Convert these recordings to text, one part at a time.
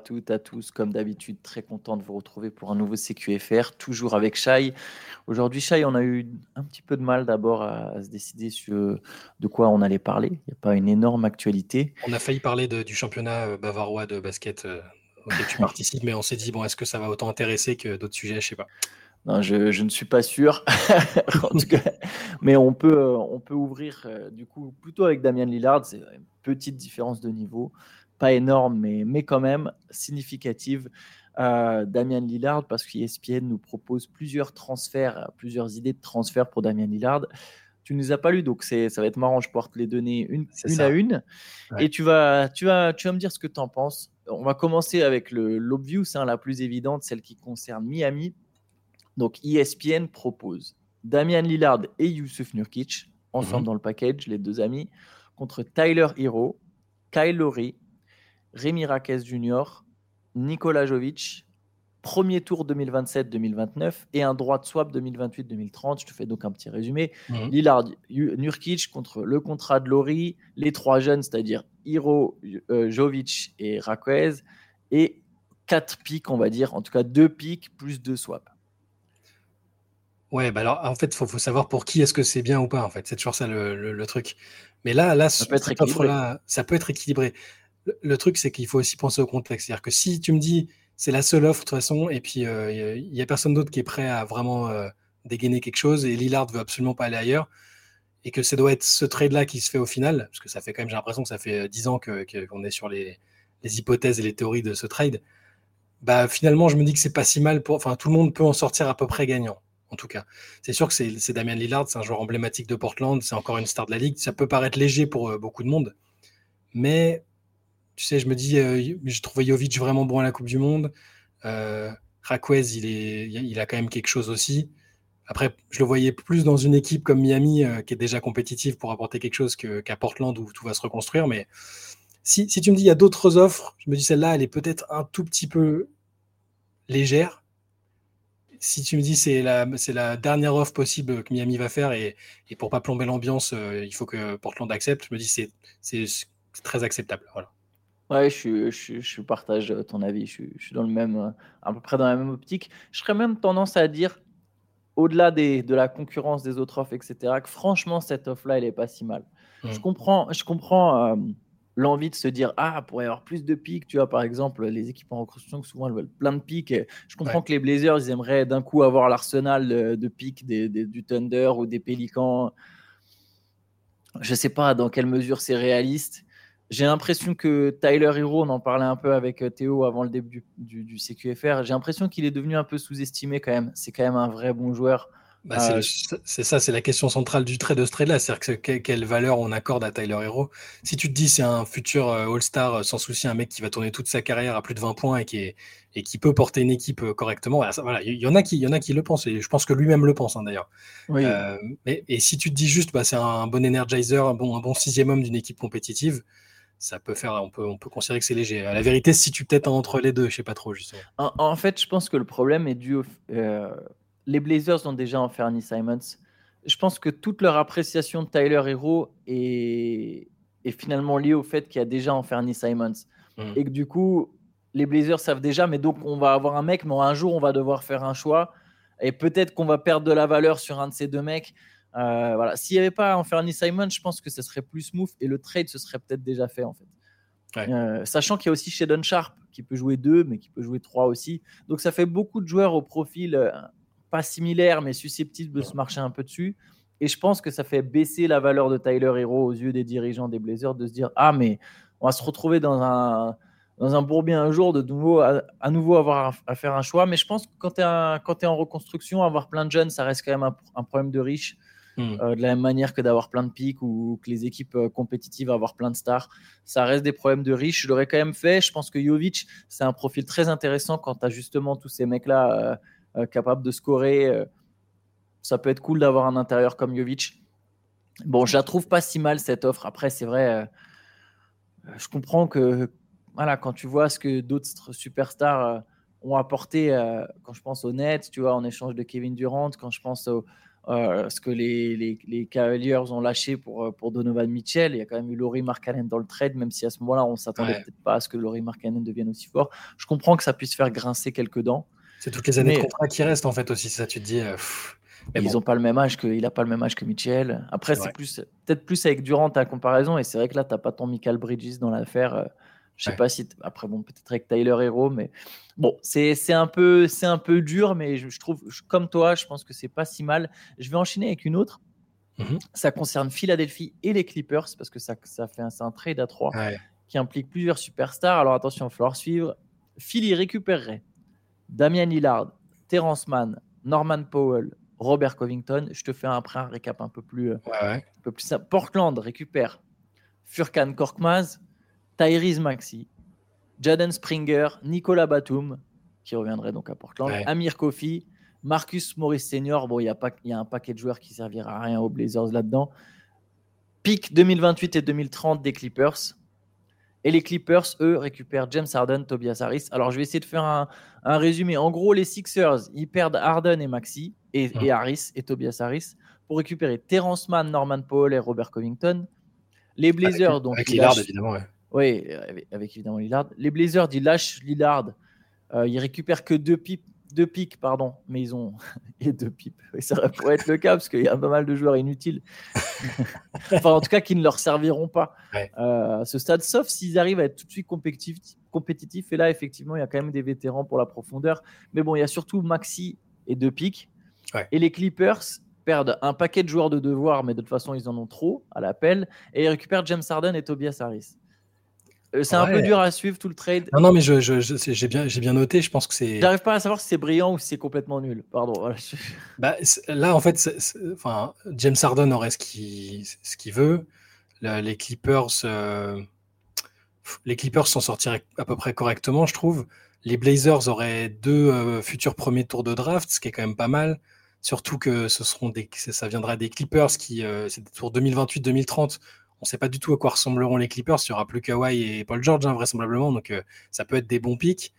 à toutes, à tous. Comme d'habitude, très content de vous retrouver pour un nouveau CQFR, toujours avec Shai. Aujourd'hui, Shai, on a eu un petit peu de mal d'abord à, se décider sur de quoi on allait parler. Il n'y a pas une énorme actualité. On a failli parler du championnat euh, bavarois de basket euh, auquel tu participes, mais on s'est dit, bon, est-ce que ça va autant intéresser que d'autres sujets? Je sais pas. Non, je, je, ne suis pas sûr. en tout cas, mais on peut, euh, on peut ouvrir du coup plutôt avec Damien Lillard. C'est une petite différence de niveau pas énorme, mais, mais quand même significative. Euh, Damien Lillard, parce qu'ESPN nous propose plusieurs transferts, plusieurs idées de transferts pour Damien Lillard. Tu ne nous as pas lu, donc ça va être marrant. Je porte les données une, une à une. Et tu vas, tu, vas, tu vas me dire ce que tu en penses. On va commencer avec l'obvious, hein, la plus évidente, celle qui concerne Miami. Donc ESPN propose Damien Lillard et Yusuf Nurkic, ensemble mhm. dans le package, les deux amis, contre Tyler Hero, Kyle Lowry, Rémi Raquez Jr., Nikola Jovic, premier tour 2027-2029 et un droit de swap 2028-2030. Je te fais donc un petit résumé. Mhm. Lillard, Nurkic contre le contrat de Lori, les trois jeunes, c'est-à-dire Hiro, euh, Jovic et Raquez, et quatre pics, on va dire, en tout cas deux pics plus deux swaps. Ouais, bah alors en fait, il faut, savoir pour qui est-ce que c'est bien ou pas, en fait. C'est toujours ça le, truc. Mais là, là ça, peut être là ça peut être équilibré le, truc, c'est qu'il faut aussi penser au contexte. C'est-à-dire que si tu me dis c'est la seule offre de toute façon, et puis euh, il n'y a, personne d'autre qui est prêt à vraiment euh, dégainer quelque chose, et Lillard veut absolument pas aller ailleurs, et que ça doit être ce trade-là qui se fait au final, parce que ça fait quand même, j'ai l'impression que ça fait 10 euh, ans qu'on est sur les, hypothèses et les théories de ce trade, bah finalement, je me dis que c'est pas si mal pour. Enfin, tout le monde peut en sortir à peu près gagnant en tout cas. C'est sûr que c'est Damien Lillard, c'est un joueur emblématique de Portland, c'est encore une star de la ligue. Ça peut paraître léger pour beaucoup de monde, mais tu sais, je me dis, euh, je trouvais Jovic vraiment bon à la Coupe du Monde. Euh, il, il a quand même quelque chose aussi. Après, je le voyais plus dans une équipe comme Miami, euh, qui est déjà compétitive pour apporter quelque chose qu'à Portland, où tout va se reconstruire. Mais si, tu me dis, il y a d'autres offres, je me dis, celle-là, elle est peut-être un tout petit peu légère. Si tu me dis, c'est la, la dernière offre possible que Miami va faire, et, et pour pas plomber l'ambiance, euh, il faut que Portland accepte, je me dis, c'est très acceptable. Voilà. Ouais, je, je, je partage ton avis. Je, suis dans le même, à peu près dans la même optique. Je serais même tendance à dire, au-delà des, de la concurrence des autres offres, etc., que franchement, cette offre-là, elle n'est pas si mal. Je mmh. comprends, je comprends l'envie de se dire, ah, pour y avoir plus de pics, tu vois, par exemple, les équipes en reconstruction, souvent, elles veulent plein de pics. Je comprends que les Blazers, ils aimeraient d'un coup avoir l'arsenal de, de pics des, du Thunder ou des Pélicans. Je ne sais pas dans quelle mesure c'est réaliste. J'ai l'impression que Tyler Hero, on en parlait un peu avec euh, Théo avant le début du, CQFR, j'ai l'impression qu'il est devenu un peu sous-estimé quand même. C'est quand même un vrai bon joueur. Bah, euh, c'est ça, c'est la question centrale du trade de ce trade-là. C'est-à-dire que quelle valeur on accorde à Tyler Hero. Si tu te dis c'est un futur euh, All-Star sans souci, un mec qui va tourner toute sa carrière à plus de 20 points et qui, est, et qui peut porter une équipe correctement, voilà, il y, en a qui, y en a qui le pensent et je pense que lui-même le pense hein, d'ailleurs. et si tu te dis juste bah, c'est un bon energizer, un bon, un bon sixième homme d'une équipe compétitive, ça peut faire, on peut, on peut considérer que c'est léger. La vérité si tu peut-être entre les deux, je sais pas trop justement. En, fait, je pense que le problème est dû au, euh, les Blazers ont déjà enfermé Simons. Je pense que toute leur appréciation de Tyler Hero est, est finalement liée au fait qu'il y a déjà enfermé Simons. Mmh. Et que du coup, les Blazers savent déjà, mais donc on va avoir un mec, mais un jour on va devoir faire un choix. Et peut-être qu'on va perdre de la valeur sur un de ces deux mecs. Euh, voilà. S'il n'y avait pas Anthony Simon, je pense que ce serait plus smooth et le trade se serait peut-être déjà fait en fait. Euh, sachant qu'il y a aussi Shadon Sharp qui peut jouer 2 mais qui peut jouer 3 aussi. Donc ça fait beaucoup de joueurs au profil euh, pas similaire mais susceptibles de se marcher un peu dessus. Et je pense que ça fait baisser la valeur de Tyler Hero aux yeux des dirigeants des Blazers de se dire Ah, mais on va se retrouver dans un, dans un bourbier un jour de nouveau, à, nouveau avoir à, faire un choix. Mais je pense que quand tu es, es, en reconstruction, avoir plein de jeunes, ça reste quand même un, un problème de riche. Hmm. Euh, de la même manière que d'avoir plein de pics ou que les équipes euh, compétitives avoir plein de stars. Ça reste des problèmes de riches. Je l'aurais quand même fait. Je pense que Jovic, c'est un profil très intéressant quand tu as justement tous ces mecs-là euh, capables de scorer. ça peut être cool d'avoir un intérieur comme Jovic. Bon, je la trouve pas si mal cette offre. Après, c'est vrai, je comprends que voilà, quand tu vois ce que d'autres superstars ont apporté, quand je pense aux Nets, tu vois, en échange de Kevin Durant, quand je pense au, euh, ce que les, les, les, Cavaliers ont lâché pour, euh, pour Donovan Mitchell. Il y a quand même eu Laurie Markkanen dans le trade, même si à ce moment-là, on ne s'attendait peut-être pas à ce que Laurie Markkanen devienne aussi fort. Je comprends que ça puisse faire grincer quelques dents. C'est toutes les années de contrat qui restent, en fait, aussi. Ça, tu te dis. Euh, ils n'ont pas le même âge que, il n'a pas le même âge que Mitchell. Après, c'est plus peut-être plus avec Durant à comparaison. Et c'est vrai que là, tu n'as pas ton Michael Bridges dans l'affaire. Je sais pas si après bon peut-être avec Tyler Hero, mais bon c'est un peu c'est un peu dur, mais je, trouve comme toi, je pense que c'est pas si mal. Je vais enchaîner avec une autre. Mmh ça concerne Philadelphie et les Clippers parce que ça, ça fait un, un trade à trois qui implique plusieurs superstars. Alors attention, il va falloir suivre. Philly récupérerait Damian Lillard, Terrence Mann, Norman Powell, Robert Covington. Je te fais après un récap un peu plus, un peu plus simple. Portland récupère Furkan Korkmaz, Tyrese Maxi, Jaden Springer, Nicolas Batum, qui reviendrait donc à Portland, Amir Kofi, Marcus Morris Senior. Bon, il y, y, a un paquet de joueurs qui servira à rien aux Blazers là-dedans. Pick 2028 et 2030 des Clippers. Et les Clippers, eux, récupèrent James Harden, Tobias Harris. Alors, je vais essayer de faire un, résumé. En gros, les Sixers, ils perdent Harden et Maxi, et, et Harris, et Tobias Harris, pour récupérer Terrence Mann, Norman Paul et Robert Covington. Les Blazers, donc. Avec Lillard, évidemment, ouais. Oui, avec, évidemment Lillard. Les Blazers, ils lâchent Lillard. Euh, ils récupèrent que deux, pipes, deux pics, pardon, mais ils ont et deux pipes. ça pourrait être le cas parce qu'il y a pas mal de joueurs inutiles. enfin, en tout cas, qui ne leur serviront pas euh, à ce stade, sauf s'ils arrivent à être tout de suite compétitifs, compétitifs. Et là, effectivement, il y a quand même des vétérans pour la profondeur. Mais bon, il y a surtout Maxi et deux pics. Et les Clippers perdent un paquet de joueurs de devoir, mais de toute façon, ils en ont trop à l'appel. Et ils récupèrent James Harden et Tobias Harris. Euh, c'est un peu dur à suivre tout le trade. Non, non, mais j'ai je, bien, bien noté. Je pense que c'est. J'arrive pas à savoir si c'est brillant ou si c'est complètement nul. Pardon. Bah, là, en fait, enfin, James Harden aurait ce qu'il ce veut. les Clippers, euh, les Clippers s'en sortiraient à peu près correctement, je trouve. Les Blazers auraient deux euh, futurs premiers tours de draft, ce qui est quand même pas mal. Surtout que ce seront des, ça viendra des Clippers qui, c'est pour 2028-2030 on ne sait pas du tout à quoi ressembleront les Clippers. Il n'y aura plus Kawhi et Paul George, hein, vraisemblablement. Donc, euh, ça peut être des bons pics.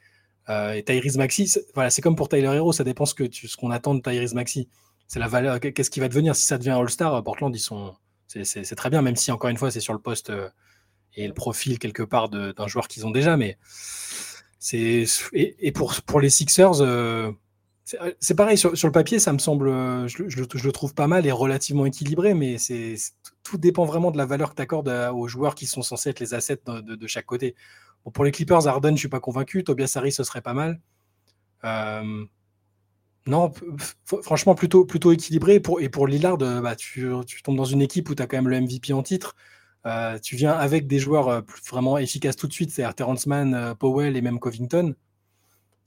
Euh, et Tyrese Maxi, voilà, c'est comme pour Tyler Hero. Ça dépend ce qu'on ce attend de Tyrese Maxi. C'est la valeur. Qu'est-ce qui va devenir? Si ça devient All-Star, Portland, ils sont. C'est très bien, même si, encore une fois, c'est sur le poste euh, et le profil quelque part d'un joueur qu'ils ont déjà. Et, pour les Sixers. C'est pareil, sur, le papier, ça me semble, je, le trouve pas mal et relativement équilibré, mais c'est tout dépend vraiment de la valeur que tu accordes aux joueurs qui sont censés être les assets de, chaque côté. pour les Clippers, Arden, je suis pas convaincu. Tobias Harris, ce serait pas mal. Euh, non, franchement, plutôt, plutôt équilibré. Pour, et pour Lillard, euh, bah, tu, tombes dans une équipe où tu as quand même le MVP en titre. Euh, tu viens avec des joueurs vraiment efficaces tout de suite, c'est-à-dire Terrence Mann, Powell et même Covington.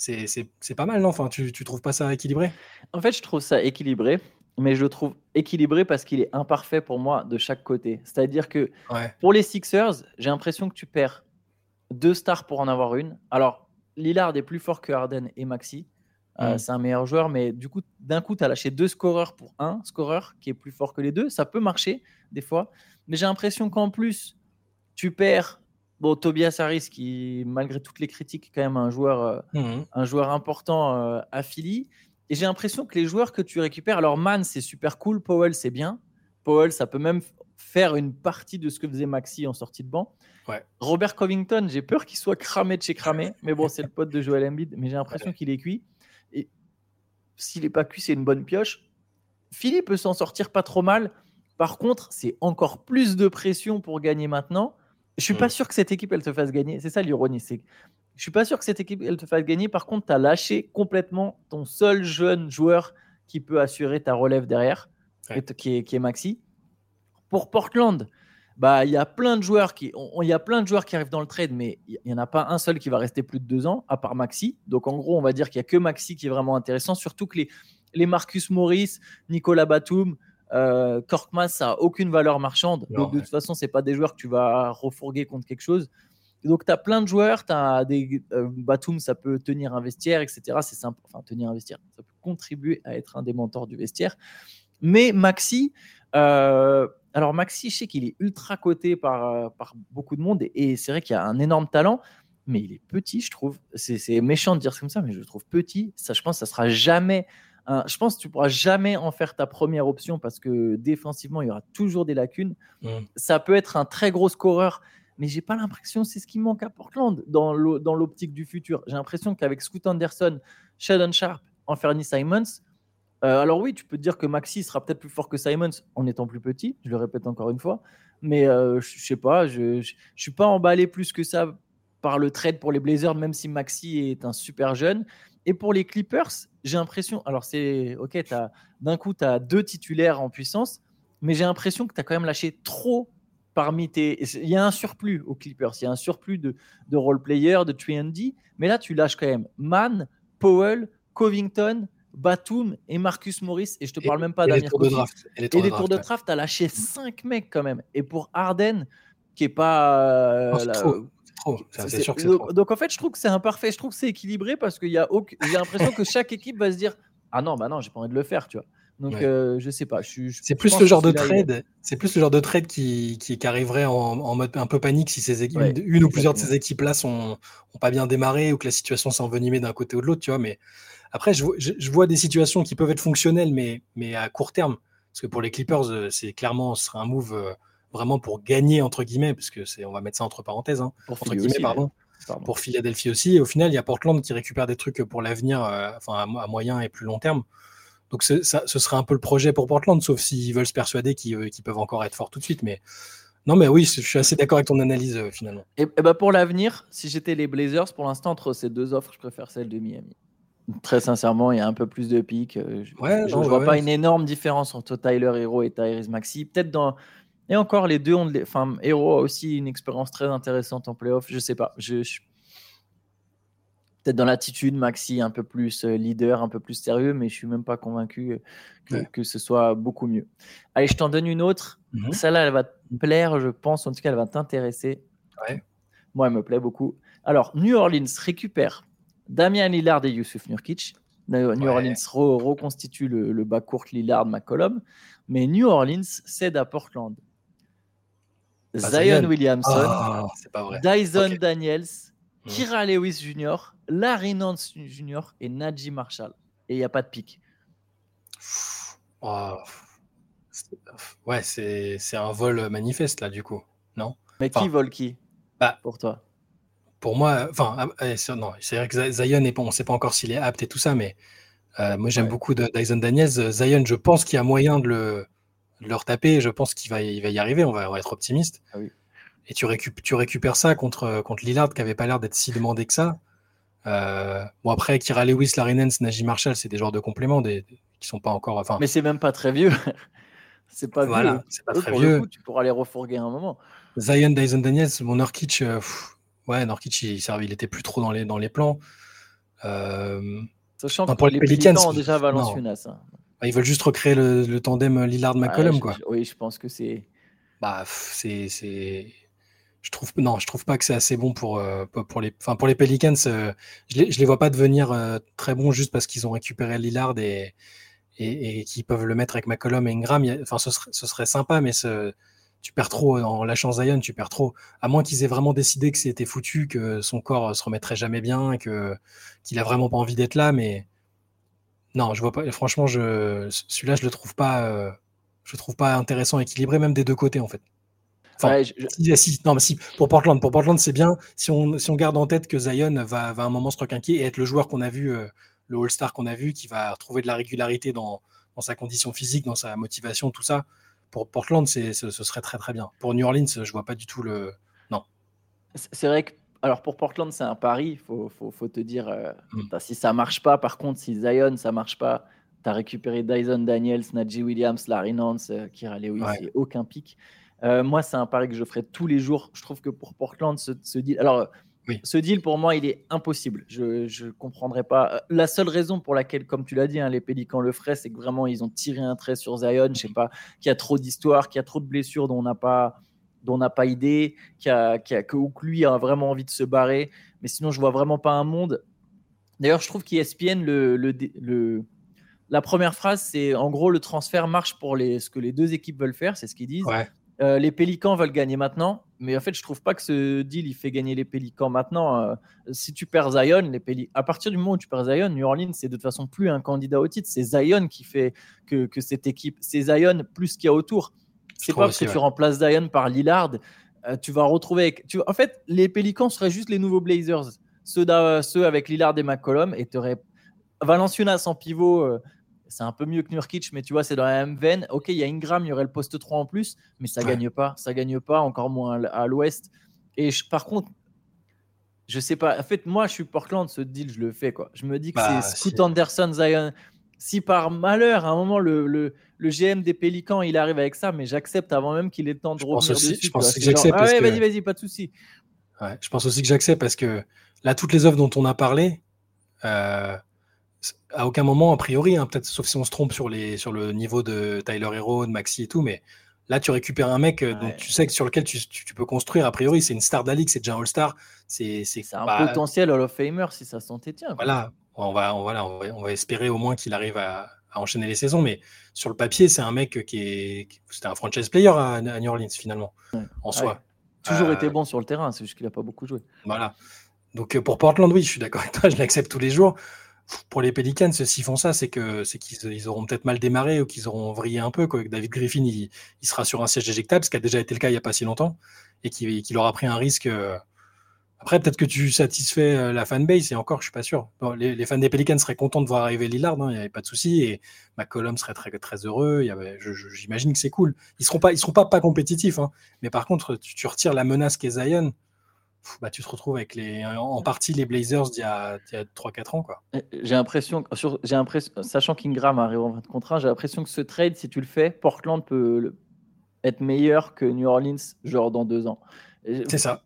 C'est pas mal, non? Enfin, tu, tu trouves pas ça équilibré? En fait, je trouve ça équilibré mais je le trouve équilibré parce qu'il est imparfait pour moi de chaque côté. C'est-à-dire que pour les Sixers, j'ai l'impression que tu perds deux stars pour en avoir une. Alors, Lillard est plus fort que Harden et Maxi. Euh, mm. c'est un meilleur joueur, mais du coup, d'un coup, tu as lâché deux scoreurs pour un scoreur qui est plus fort que les deux. Ça peut marcher des fois, mais j'ai l'impression qu'en plus, tu perds bon, Tobias Harris, qui, malgré toutes les critiques, est quand même un joueur, euh, mm. un joueur important euh, à Philly. Et j'ai l'impression que les joueurs que tu récupères, alors Man, c'est super cool, Powell, c'est bien. Powell, ça peut même faire une partie de ce que faisait Maxi en sortie de banc. Robert Covington, j'ai peur qu'il soit cramé de chez cramé, mais bon, c'est le pote de Joel Embiid, mais j'ai l'impression qu'il est cuit. Et s'il n'est pas cuit, c'est une bonne pioche. Philippe peut s'en sortir pas trop mal. Par contre, c'est encore plus de pression pour gagner maintenant. Je suis pas mm. sûr que cette équipe, elle te fasse gagner. C'est ça l'ironie. C'est je suis pas sûr que cette équipe elle te fasse gagner. Par contre, tu as lâché complètement ton seul jeune joueur qui peut assurer ta relève derrière, qui, est, Maxi. Pour Portland, bah il y a plein de joueurs qui, il y a plein de joueurs qui arrivent dans le trade, mais il y en a pas un seul qui va rester plus de deux ans, à part Maxi. Donc en gros, on va dire qu'il y a que Maxi qui est vraiment intéressant, surtout que les, les Marcus Morris, Nicolas Batum, euh, Korkmaz, ça a aucune valeur marchande. donc de toute façon, c'est pas des joueurs que tu vas refourguer contre quelque chose donc, tu as plein de joueurs, tu as des euh, Batum, ça peut tenir un vestiaire, etc. C'est simple, enfin, tenir un vestiaire, ça peut contribuer à être un des mentors du vestiaire. Mais Maxi, euh, alors Maxi, je sais qu'il est ultra coté par, euh, par beaucoup de monde et, c'est vrai qu'il a un énorme talent, mais il est petit, je trouve. C'est méchant de dire comme ça, mais je le trouve petit. Ça, je pense, ça sera jamais je pense que tu pourras jamais en faire ta première option parce que défensivement, il y aura toujours des lacunes. Mm. Ça peut être un très gros scoreur, mais j'ai pas l'impression c'est ce qui manque à Portland dans l'optique du futur. J'ai l'impression qu'avec Scoot Anderson, Sheldon Sharp, Anthony Simons, euh, alors oui, tu peux te dire que Maxi sera peut-être plus fort que Simons en étant plus petit, je le répète encore une fois, mais euh, je sais pas, je, je, suis pas emballé plus que ça par le trade pour les Blazers, même si Maxi est un super jeune. Et pour les Clippers, j'ai l'impression, alors c'est ok, d'un coup, tu as deux titulaires en puissance, mais j'ai l'impression que tu as quand même lâché trop parmi tes. Il y a un surplus aux Clippers, il y a un surplus de, de role-players, de 3D, mais là, tu lâches quand même Mann, Powell, Covington, Batum et Marcus Morris. Et je te parle même pas d'Amir de draft. Et les tours de draft, tu as lâché 5 mecs quand même. Et pour Arden, qui est pas. Oh, C'est sûr que donc, donc, en fait, je trouve que c'est imparfait. Je trouve que c'est équilibré parce qu'il y a j'ai l'impression que chaque équipe va se dire ah non bah non j'ai pas envie de le faire tu vois. Donc euh, je sais pas. c'est plus le genre de trade. C'est plus le genre de trade qui, qui, arriverait en, mode un peu panique si ces équipes, une ou plusieurs de ces équipes là sont ont pas bien démarré ou que la situation s'est envenimée d'un côté ou de l'autre tu vois. Mais après, je, vois des situations qui peuvent être fonctionnelles, mais, mais à court terme. Parce que pour les Clippers, euh, c'est clairement ce un move euh, vraiment pour gagner, entre guillemets, parce que c'est, on va mettre ça entre parenthèses, hein, pour entre guillemets, pardon, pour Philadelphie aussi. Et au final, il y a Portland qui récupère des trucs pour l'avenir, euh, enfin à, moyen et plus long terme. Donc ça, ce serait un peu le projet pour Portland, sauf s'ils veulent se persuader qu'ils, peuvent encore être forts tout de suite. Mais non, mais oui, je suis assez d'accord avec ton analyse finalement. Et, et bah pour l'avenir, si j'étais les Blazers, pour l'instant, entre ces deux offres, je préfère celle de Miami. Très sincèrement, il y a un peu plus de pics. Euh, je ne vois pas une énorme différence entre Tyler Hero et Tyrese Maxi. Peut-être dans. Et encore, les deux ont. Enfin, Hero a aussi une expérience très intéressante en playoff. Je sais pas. Je... Peut-être dans l'attitude, Maxi un peu plus euh, leader, un peu plus sérieux, mais je suis même pas convaincu que, que ce soit beaucoup mieux. Allez, je t'en donne une autre. Mhm. Celle-là, elle va te plaire, je pense. En tout cas, elle va t'intéresser. Moi, elle me plaît beaucoup. Alors, New Orleans récupère Damien Lillard et Yusuf Nurkic. New Orleans reconstitue le, le bas court Lillard-McCollum, mais New Orleans cède à Portland. Zion Williamson, ah, Dyson Daniels, hmm. Kira Lewis Jr., Larry Nance Jr. et Najee Marshall. Et il n'y a pas de pic. Oh. Ouais, c'est un vol manifeste là, du coup, non? Mais qui vole qui? bah, Pour toi pour moi, enfin, ah, eh, non, c'est vrai que Zion, est, on ne sait pas encore s'il est apte et tout ça, mais euh, moi j'aime beaucoup de Dyson Daniels. Zion, je pense qu'il y a moyen de le, le retaper. Je pense qu'il va, il va y arriver. On va, être optimiste. Ah et tu, tu, récupères ça contre, contre Lillard qui n'avait pas l'air d'être si demandé que ça. Euh, bon, après, Kira Lewis, Larry Nance, Najee Marshall, c'est des genres de compléments des, qui sont pas encore. Enfin, mais c'est même pas très vieux. c'est pas voilà, c'est pas très vieux. tu pourras les refourguer un moment. Zion, Dyson Daniels, mon Orkich, euh, Ouais, Norkic, il, il était plus trop dans les, dans les plans. Euh, Sachant que pour les Pelicans, déjà Valenciunas. Hein. Ils veulent juste recréer le, tandem Lillard-McCollum, quoi. Oui, je pense que c'est. Bah, c'est, je trouve non, je trouve pas que c'est assez bon pour euh, pour les, enfin pour les Pelicans. Euh, je les, je les vois pas devenir très bons juste parce qu'ils ont récupéré Lillard et et, et qu'ils peuvent le mettre avec McCollum et Ingram. Enfin, ce serait, ce serait sympa, mais ce, tu perds trop en lâchant Zion, tu perds trop. À moins qu'ils aient vraiment décidé que c'était foutu, que son corps se remettrait jamais bien, que qu'il a vraiment pas envie d'être là, mais non, je vois pas. Franchement, je celui-là, je le trouve pas, euh, je trouve pas intéressant, équilibré, même des deux côtés en fait. Enfin, si, non, mais si, pour Portland, pour Portland, c'est bien si on, si on garde en tête que Zion va, va un moment se requinquer et être le joueur qu'on a vu, euh, le All-Star qu'on a vu, qui va retrouver de la régularité dans, dans sa condition physique, dans sa motivation, tout ça pour Portland, ce, serait très très bien. Pour New Orleans, je vois pas du tout le. Non. C'est vrai que. Alors pour Portland, c'est un pari. Il faut, faut, te dire, euh, mm. si ça marche pas, par contre, si Zion, ça marche pas, tu as récupéré Dyson Daniels, Najee Williams, Larry Nance, euh, Kira Lewis, ouais. aucun pic. Euh, moi, c'est un pari que je ferai tous les jours. Je trouve que pour Portland, ce, ce deal. Alors, ce deal, pour moi, il est impossible. Je ne comprendrai pas. La seule raison pour laquelle, comme tu l'as dit, hein, les Pélicans le feraient, c'est que vraiment, ils ont tiré un trait sur Zion. Je sais pas, qu'il y a trop d'histoires, qu'il y a trop de blessures dont on n'a pas, dont on n'a pas idée, qu'il a, que, lui a vraiment envie de se barrer. Mais sinon, je vois vraiment pas un monde. D'ailleurs, je trouve qu'ESPN, le, le, le, la première phrase, c'est en gros, le transfert marche pour les, ce que les deux équipes veulent faire. C'est ce qu'ils disent. Euh, les Pélicans veulent gagner maintenant, Mais en fait, je trouve pas que ce deal il fait gagner les Pélicans. Maintenant, euh, si tu perds Zion, les Pélicans, à partir du moment où tu perds Zion, New Orleans, c'est de toute façon plus un candidat au titre. C'est Zion qui fait que, que cette équipe. C'est Zion plus qu'il y a autour. C'est pas parce que tu remplaces Zion par Lillard. Euh, tu vas retrouver avec. Tu... En fait, les Pélicans seraient juste les nouveaux Blazers. Ceux, ceux avec Lillard et McCollum. Et tu aurais Valenciunas en pivot. Euh, c'est un peu mieux que Nurkic, mais tu vois, c'est dans la même veine. Ok, il y a Ingram, il y aurait le poste 3 en plus, mais ça ne gagne pas. Ça gagne pas, encore moins à l'ouest. Et par contre, je sais pas. En fait, moi, je suis Portland, ce deal, je le fais. quoi. Je me dis que bah, c'est Scoot Anderson, Zion. Si par malheur, à un moment, le, le, le, GM des Pélicans, il arrive avec ça, mais j'accepte avant même qu'il ait le temps de je revenir aussi, dessus. Je pense que j'accepte. Ah ouais, vas-y, vas-y, pas de souci. Ouais, je pense aussi que j'accepte parce que là, toutes les offres dont on a parlé, euh, à aucun moment, a priori, hein, peut-être sauf si on se trompe sur, les, sur le niveau de Tyler Hero, de Maxi et tout, mais là, tu récupères un mec euh, dont tu sais que sur lequel tu, peux construire. A priori, c'est une star de la ligue, c'est déjà un All-Star. C'est un bah, potentiel Hall of Famer si ça s'en tient. Voilà, on va, on, voilà, on va, espérer au moins qu'il arrive à, enchaîner les saisons, mais sur le papier, c'est un mec qui est. C'était un franchise player à, New Orleans, finalement, en soi. Toujours été euh, bon sur le terrain, c'est juste qu'il n'a pas beaucoup joué. Voilà. Donc euh, pour Portland, oui, je suis d'accord avec toi, je l'accepte tous les jours pour les Pelicans, s'ils font ça, c'est que c'est qu'ils auront peut-être mal démarré ou qu'ils auront vrillé un peu. Quoi. David Griffin, il, sera sur un siège éjectable, ce qui a déjà été le cas il n'y a pas si longtemps, et qu'il aura pris un risque. Euh. Après, peut-être que tu satisfais euh, la fanbase, et encore, je suis pas sûr. les, fans des Pelicans seraient contents de voir arriver Lillard, hein, il n'y avait pas de souci, et McCollum serait très, très heureux. J'imagine que c'est cool. Ils seront pas, ils seront pas, pas compétitifs, hein. mais par contre, tu, tu retires la menace qu'est Zion bah, tu te retrouves avec les, en partie les Blazers d'il y a, 3-4 ans. Quoi. J'ai l'impression, sachant qu'Ingram arrive en fin de contrat, j'ai l'impression que ce trade, si tu le fais, Portland peut être meilleur que New Orleans, genre dans deux ans. C'est ça.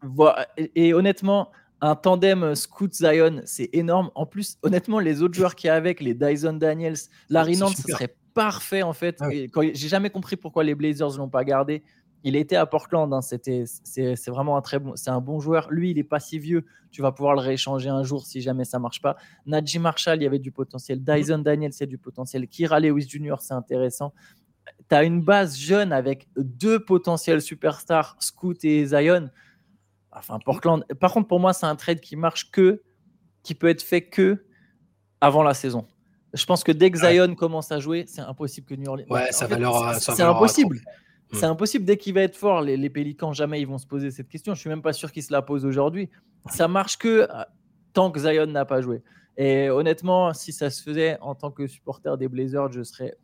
Et, honnêtement, un tandem Scoot Zion, c'est énorme. En plus, honnêtement, les autres joueurs qui y a avec, les Dyson Daniels, Larry Nance, ce serait parfait en fait. Ah j'ai jamais compris pourquoi les Blazers l'ont pas gardé. Il était à Portland, hein, c'était, c'est, vraiment un très bon, c'est un bon joueur. Lui, il n'est pas si vieux. Tu vas pouvoir le rééchanger un jour si jamais ça marche pas. Najee Marshall, il y avait du potentiel. Dyson Daniel, c'est du potentiel. Kira Lewis Jr., c'est intéressant. Tu as une base jeune avec deux potentiels superstars, Scoot et Zion. Enfin, Portland. Par contre, pour moi, c'est un trade qui marche que, qui peut être fait que avant la saison. Je pense que dès que Zion commence à jouer, c'est impossible que New Orleans. Ouais, ça va leur. C'est impossible. C'est hmm. impossible. Dès qu'il va être fort, les, Pélicans, jamais ils vont se poser cette question. Je suis même pas sûr qu'ils se la posent aujourd'hui. Ça marche que euh, tant que Zion n'a pas joué. Et honnêtement, si ça se faisait en tant que supporter des Blazers, je serais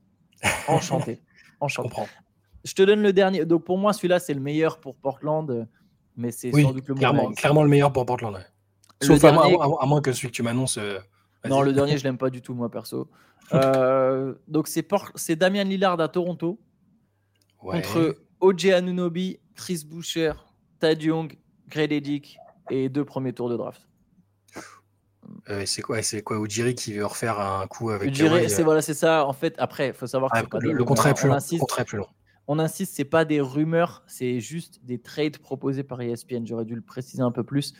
enchanté. Je, je te donne le dernier. Donc pour moi, celui-là, c'est le meilleur pour Portland. Mais c'est sans doute le clairement, clairement le meilleur pour Portland. Sauf à, moins que celui que tu m'annonces. Euh, non, le dernier, je l'aime pas du tout, moi, perso. Euh, donc c'est Damien Lillard à Toronto contre OJ Anunobi, Chris Boucher, Tad Young, Grady et deux premiers tours de draft. Euh, c'est quoi, c'est quoi Ujiri qui veut refaire un coup avec Ujiri, c'est voilà, c'est ça. En fait, après, faut savoir que ah, le, contrat est plus long. Insiste, plus long. On insiste, c'est pas des rumeurs, c'est juste des trades proposés par ESPN. J'aurais dû le préciser un peu plus.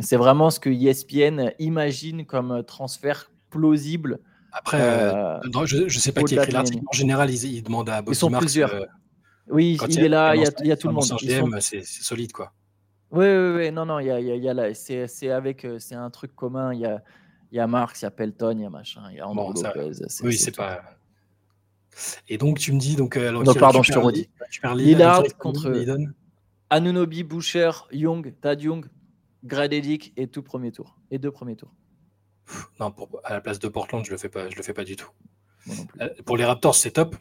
C'est vraiment ce que ESPN imagine comme transfert plausible. Après, euh, je ne sais pas qui a écrit l'article. En général, ils, demandent à Bobby Ils sont plusieurs. Euh, oui, il, est là, il y a, tout le monde. C'est solide, quoi. Oui, oui, oui, non, non, il y a, y a, c'est avec, euh, c'est un truc commun. Il y a, il y a Marx, il y a Pelton, il y a machin, il y a Andrew Lopez. Oui, c'est pas. Et donc, tu me dis, donc, euh, alors, pardon, je te redis. Lillard contre Anunobi, Boucher, Young, Tad Young, Gradedick et tout premier tour. Et deux premiers tours. Non, pour, à la place de Portland, je le fais pas, je le fais pas du tout. Euh, pour les Raptors, c'est top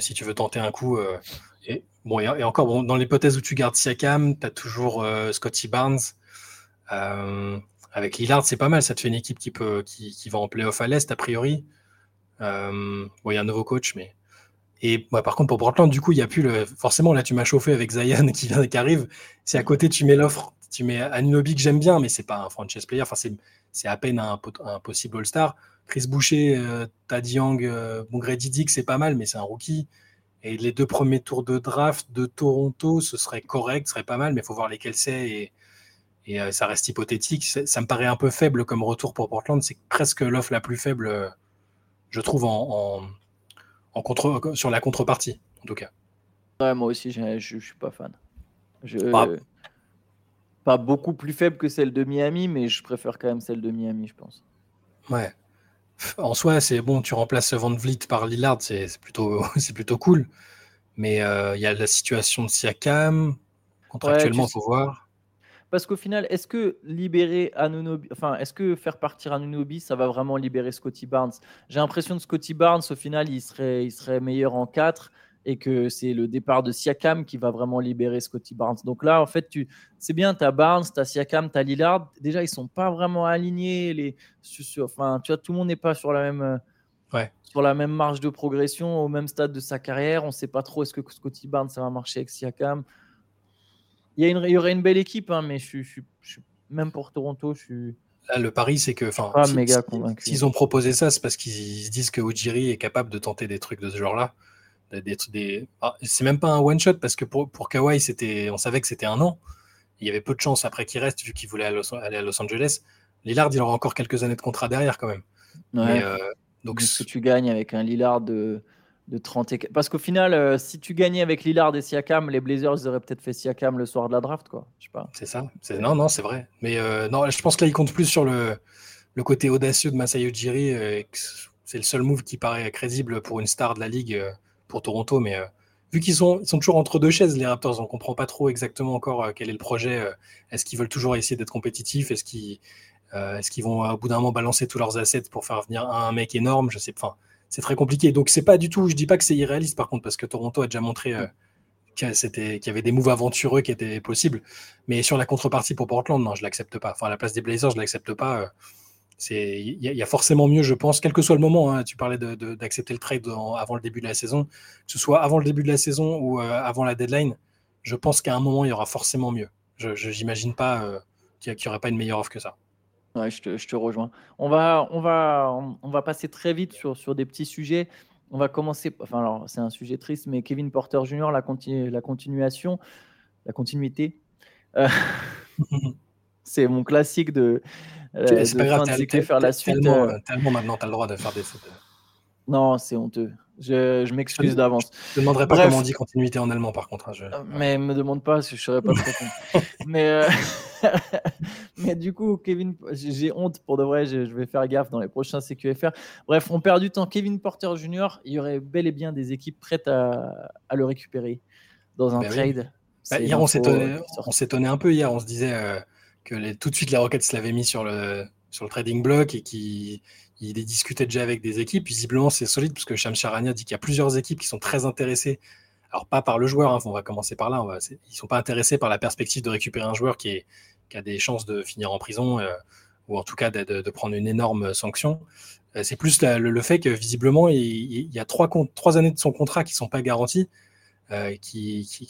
si tu veux tenter un coup. Euh, et, bon, et, encore, dans l'hypothèse où tu gardes Siakam, tu as toujours euh, Scotty Barnes. Euh, avec Lillard, c'est pas mal. Ça te fait une équipe qui, peut, qui, va en playoff à l'Est, a priori. bon, il y a un nouveau coach, mais. Et par contre, pour Portland, du coup, il n'y a plus le. Forcément, là, tu m'as chauffé avec Zion qui vient qui arrive. C'est à côté, tu mets l'offre. Tu mets Anunobi que j'aime bien, mais c'est pas un franchise player. Enfin, c'est à peine un, un possible All-Star. Chris Boucher, euh, Tad Young, euh, bon, Grady c'est pas mal, mais c'est un rookie. Et les deux premiers tours de draft de Toronto, ce serait correct, ce serait pas mal, mais il faut voir lesquels c'est. Et, et euh, ça reste hypothétique. Ça me paraît un peu faible comme retour pour Portland. C'est presque l'offre la plus faible, je trouve, en, en, contre, sur la contrepartie, en tout cas. Ouais, moi aussi, je ne suis pas fan. Bah, Pas beaucoup plus faible que celle de Miami, mais je préfère quand même celle de Miami, je pense. Ouais. En soi, c'est bon, tu remplaces Van Vliet par Lillard, c'est plutôt, plutôt cool. Mais euh, il y a la situation de Siakam. Contractuellement, il faut voir. Parce qu'au final, est-ce que libérer Anunobi, enfin, est-ce que faire partir Anunobi, ça va vraiment libérer Scotty Barnes? J'ai l'impression que Scotty Barnes, au final, il serait, il serait meilleur en 4 et que c'est le départ de Siakam qui va vraiment libérer Scotty Barnes. Donc là, en fait, tu, c'est bien, tu as Barnes, tu as Siakam, tu as Lillard. Déjà, ils sont pas vraiment alignés. Les, enfin, tu vois, tout le monde n'est pas sur la même. Ouais. Sur la même marge de progression, au même stade de sa carrière, on ne sait pas trop est-ce que Scotty Barnes ça va marcher avec Siakam? Il y, a une, il y aurait une belle équipe, hein, mais je suis, même pour Toronto, je suis. Là, le pari, c'est que, enfin, s'ils ont proposé ça, c'est parce qu'ils se disent que Ujiri est capable de tenter des trucs de ce genre-là. Des, ah, c'est même pas un one shot parce que pour, pour Kawhi, c'était, on savait que c'était un an. Il y avait peu de chance après qu'il reste vu qu'il voulait aller à Los Angeles. Lillard, il aura encore quelques années de contrat derrière quand même. Euh, donc, que tu gagnes avec un Lillard de, de 30 et... Parce qu'au final, euh, si tu gagnais avec Lillard et Siakam, les Blazers ils auraient peut-être fait Siakam le soir de la draft, quoi. Je sais pas. C'est ça. Non, non, c'est vrai. Mais euh, non, je pense que là, il compte plus sur le, le côté audacieux de Masai Ujiri. c'est le seul move qui paraît crédible pour une star de la ligue pour Toronto, mais euh, vu qu'ils sont, sont toujours entre deux chaises, les Raptors, on comprend pas trop exactement encore euh, quel est le projet. Euh, est-ce qu'ils veulent toujours essayer d'être compétitifs Est-ce qu'ils est qu'ils vont au bout d'un moment balancer tous leurs assets pour faire venir un mec énorme Je sais, enfin, c'est très compliqué. Donc c'est pas du tout. Je dis pas que c'est irréaliste par contre, parce que Toronto a déjà montré qu'il y avait des moves aventureux qui étaient possibles. Mais sur la contrepartie pour Portland, non, je l'accepte pas. Enfin, à la place des Blazers, je l'accepte pas il y, a forcément mieux, je pense, quel que soit le moment. Hein. tu parlais d'accepter le trade avant le début de la saison, que ce soit avant le début de la saison ou euh, avant la deadline. Je pense qu'à un moment, il y aura forcément mieux. Je n'imagine pas euh, qu'il n'y aurait pas une meilleure offre que ça. Ouais, je te, rejoins. On va, passer très vite sur, des petits sujets. On va commencer. Enfin, alors, c'est un sujet triste, mais Kevin Porter Jr., la, continuation, la continuité. Euh, c'est mon classique de, c'est pas grave, faire la suite. Tellement, euh. tellement maintenant, tu as le droit de faire des. Non, c'est honteux. Je, je m'excuse d'avance. Je ne demanderai pas comment on dit continuité en allemand, par contre. Hein, je... Euh, mais me demande pas, je ne serais pas trop mais, mais du coup, Kevin, j'ai honte pour de vrai. Je, vais faire gaffe dans les prochains CQFR. Bref, on perd du temps. Kevin Porter Jr., il y aurait bel et bien des équipes prêtes à, à le récupérer dans un ben trade. Bah, hier, on s'étonnait un peu. Hier, on se disait que tout de suite les Rockets l'avaient mis sur le, sur le trading block et qu'il il discutait déjà avec des équipes. Visiblement, c'est solide parce que Sham Charania dit qu'il y a plusieurs équipes qui sont très intéressées. Alors, pas par le joueur, hein, on va commencer par là. ils ne sont pas intéressés par la perspective de récupérer un joueur qui, qui a des chances de finir en prison euh, ou en tout cas de, prendre une énorme sanction. Euh, c'est plus le, fait que visiblement, il, y a trois années de son contrat qui ne sont pas garanties. Euh,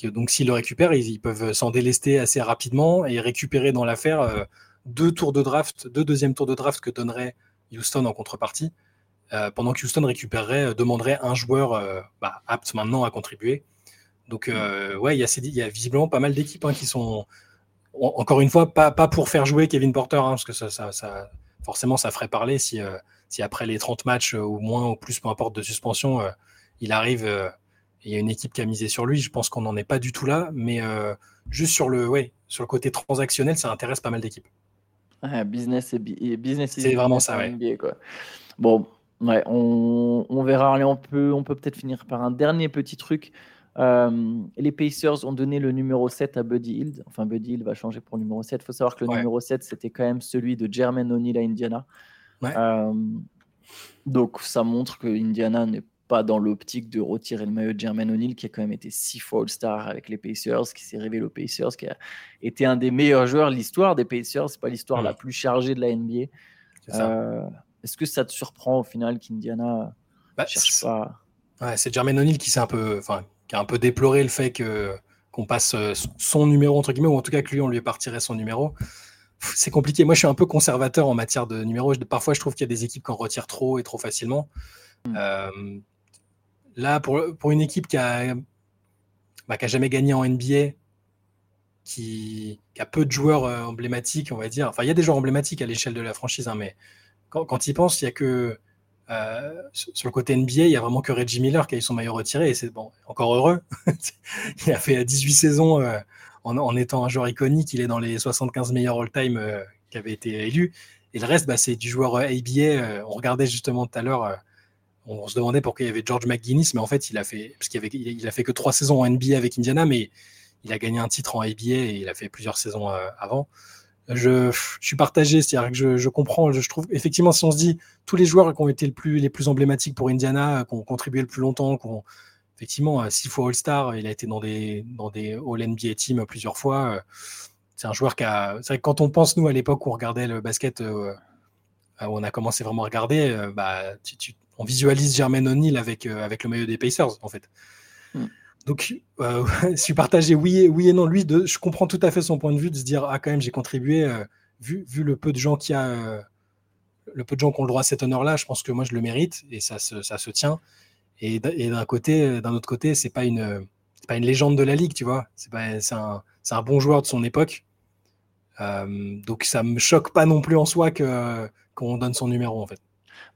donc s'ils le récupèrent, ils, peuvent s'en délester assez rapidement et récupérer dans l'affaire euh, deux tours de draft, deux deuxièmes tours de draft que donnerait Houston en contrepartie, euh, pendant que Houston récupérerait, demanderait un joueur bah, apte maintenant à contribuer. Donc ouais, il y, a visiblement pas mal d'équipes hein, qui sont encore une fois pas, pour faire jouer Kevin Porter, hein, parce que ça, forcément ça ferait parler si après les 30 matchs ou moins ou plus peu importe de suspension, il arrive il y a une équipe qui a misé sur lui. Je pense qu'on n'en est pas du tout là, mais euh, juste sur le, ouais, sur le côté transactionnel, ça intéresse pas mal d'équipes. business et, business. C'est vraiment ça, ouais. quoi. Bon, ouais, on, on verra. Allez, on peut, on peut peut-être finir par un dernier petit truc. Euh, les Pacers ont donné le numéro 7 à Buddy Hield. Enfin, Buddy Hield va changer pour le numéro 7. Il faut savoir que le numéro 7, c'était quand même celui de Jermaine O'Neal à Indiana. Euh, donc, ça montre que Indiana n'est pas dans l'optique de retirer le maillot de Jermaine O'Neal, qui a quand même été six fois All-Star avec les Pacers, qui s'est révélé aux Pacers, qui a été un des meilleurs joueurs. L'histoire des Pacers, c'est pas l'histoire la plus chargée de la NBA. Euh, est-ce que ça te surprend au final qu'Indiana bah, cherche pas ouais, C'est Jermaine O'Neal qui s'est un peu, enfin, qui a un peu déploré le fait que qu'on passe euh, son numéro entre guillemets, ou en tout cas que lui on lui partirait son numéro. C'est compliqué. Moi, je suis un peu conservateur en matière de numéros. Parfois, je trouve qu'il y a des équipes qui en retirent trop et trop facilement. Hmm. Euh, là, pour, une équipe qui a, bah, jamais gagné en NBA, qui, a peu de joueurs euh, emblématiques, on va dire. Enfin, il y a des joueurs emblématiques à l'échelle de la franchise, hein, mais quand, quand il pense, il y a que euh, sur le côté NBA, il y a vraiment que Reggie Miller qui a eu son maillot retiré, et c'est bon, encore heureux. il a fait 18 saisons euh, en, étant un joueur iconique, il est dans les 75 meilleurs all-time qui avaient été élus. Et le reste, bah, c'est du joueur ABA. on regardait justement tout à l'heure on se demandait pourquoi il y avait George McGuinness, mais en fait, il a fait, parce qu'il avait, il a fait que trois saisons en NBA avec Indiana, mais il a gagné un titre en ABA et il a fait plusieurs saisons euh, avant. Je, suis partagé, c'est-à-dire que je, comprends, je, trouve effectivement, si on se dit tous les joueurs qui ont été le plus, les plus emblématiques pour Indiana, qui ont contribué le plus longtemps, qui ont, effectivement, six fois All-Star, il a été dans des, dans des All-NBA teams plusieurs fois. Euh, c'est un joueur qui a. C'est vrai que quand on pense, nous, à l'époque où on regardait le basket, euh, où on a commencé vraiment à regarder, bah, tu, on visualise Jermaine avec, euh, avec le maillot des Pacers, en fait. Hmm. Donc, euh, je suis partagé oui et, oui et non. Lui, de, je comprends tout à fait son point de vue de se dire Ah, quand même, j'ai contribué, euh, vu, vu le peu de gens qui a. le peu de gens qui ont le droit à cet honneur-là, je pense que moi je le mérite et ça se, ça se tient. Et, d'un côté, d'un autre côté, c'est pas une, pas une légende de la ligue, tu vois. C'est un, un, bon joueur de son époque. donc ça me choque pas non plus en soi que qu'on donne son numéro en fait.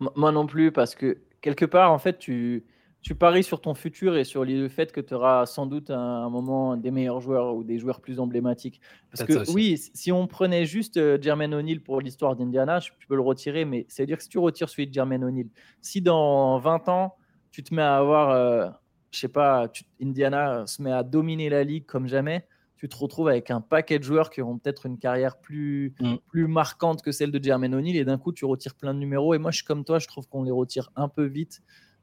Moi non plus, parce que quelque part, en fait, tu, tu paries sur ton futur et sur le fait que tu auras sans doute un, un, moment des meilleurs joueurs ou des joueurs plus emblématiques. Parce que oui, si on prenait juste euh, Jermaine O'Neal pour l'histoire d'Indiana, je peux le retirer, mais c'est-à-dire que si tu retires celui de Jermaine O'Neal, si dans 20 ans, tu te mets à avoir, euh, je sais pas, Indiana se met à dominer la ligue comme jamais, tu te retrouves avec un paquet de joueurs qui auront peut-être une carrière plus, mm. plus marquante que celle de Jermaine O'Neal et d'un coup tu retires plein de numéros. Et moi je suis comme toi je trouve qu'on les retire un peu vite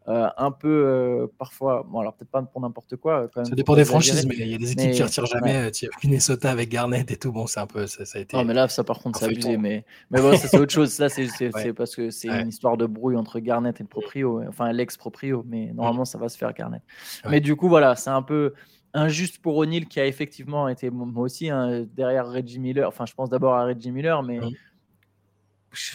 euh, un peu euh, parfois bon alors peut-être pas pour n'importe quoi quand même, ça dépend des franchises mais il y a des équipes qui retirent jamais ouais. Minnesota avec Garnett et tout bon c'est un peu ça, a été non mais là ça par contre c'est abusé mais mais bon c'est autre chose. Ça c'est parce que c'est une histoire de brouille entre Garnett et le proprio enfin l'ex proprio mais normalement mm. ça va se faire Garnett. Mais du coup voilà c'est un peu injuste pour O'Neill qui a effectivement été moi aussi hein, derrière Reggie Miller. Enfin, je pense d'abord à Reggie Miller, mais mmh.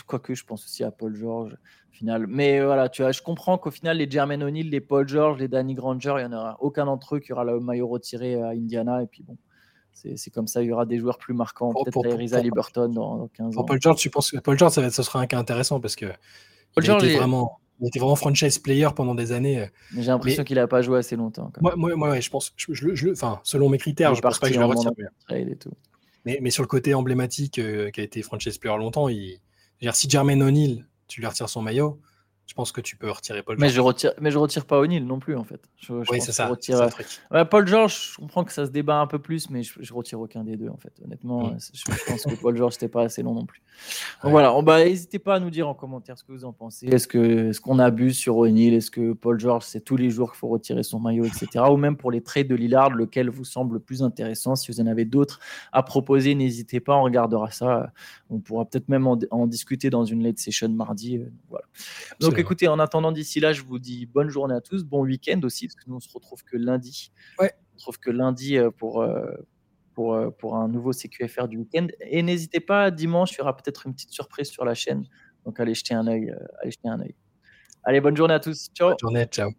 quoique je pense aussi à Paul George final. Mais voilà, tu vois, je comprends qu'au final, les Jermaine O'Neill, les Paul George, les Danny Granger, il n'y en aura aucun d'entre eux qui aura le maillot retiré à Indiana. Et puis bon, c'est comme ça, il y aura des joueurs plus marquants. Peut-être Risa Liberton dans, 15 ans. Pour Paul George, tu penses que Paul George, ça, ça sera un cas intéressant parce que Paul George est vraiment il était vraiment franchise player pendant des années. Euh. J'ai l'impression qu'il n'a pas joué assez longtemps. Moi, moi, moi je pense, je, je, enfin, selon mes critères, je pense pas que je le retire. Mais, mais, sur le côté emblématique euh, qui a été franchise player longtemps, il... si Jermaine O'Neill, tu lui retires son maillot, je pense que tu peux retirer Paul George. Mais je retire, mais je retire pas O'Neill non plus en fait. oui, c'est ça. Paul George, je comprends que ça se débat un peu plus, mais je, je retire aucun des deux en fait. Honnêtement, mm. je, pense que Paul George c'était pas assez long non plus. Donc voilà, bah, n'hésitez pas à nous dire en commentaire ce que vous en pensez. Est-ce que est-ce qu'on abuse sur O'Neill? Est-ce que Paul George c'est tous les jours qu'il faut retirer son maillot, etc. Ou même pour les trades de Lillard, lequel vous semble le plus intéressant? Si vous en avez d'autres à proposer, n'hésitez pas, on regardera ça. On pourra peut-être même en, discuter dans une late session mardi. Euh, voilà. Donc écoutez, en attendant d'ici là, je vous dis bonne journée à tous, bon week-end aussi, parce que nous on se retrouve que lundi. Ouais. On se retrouve que lundi euh, pour, euh, pour, euh, pour un nouveau CQFR du week-end. Et n'hésitez pas, dimanche, il y aura peut-être une petite surprise sur la chaîne. Donc allez jeter un œil. allez jeter un œil. Allez, bonne journée à tous. Ciao. Bonne journée, ciao.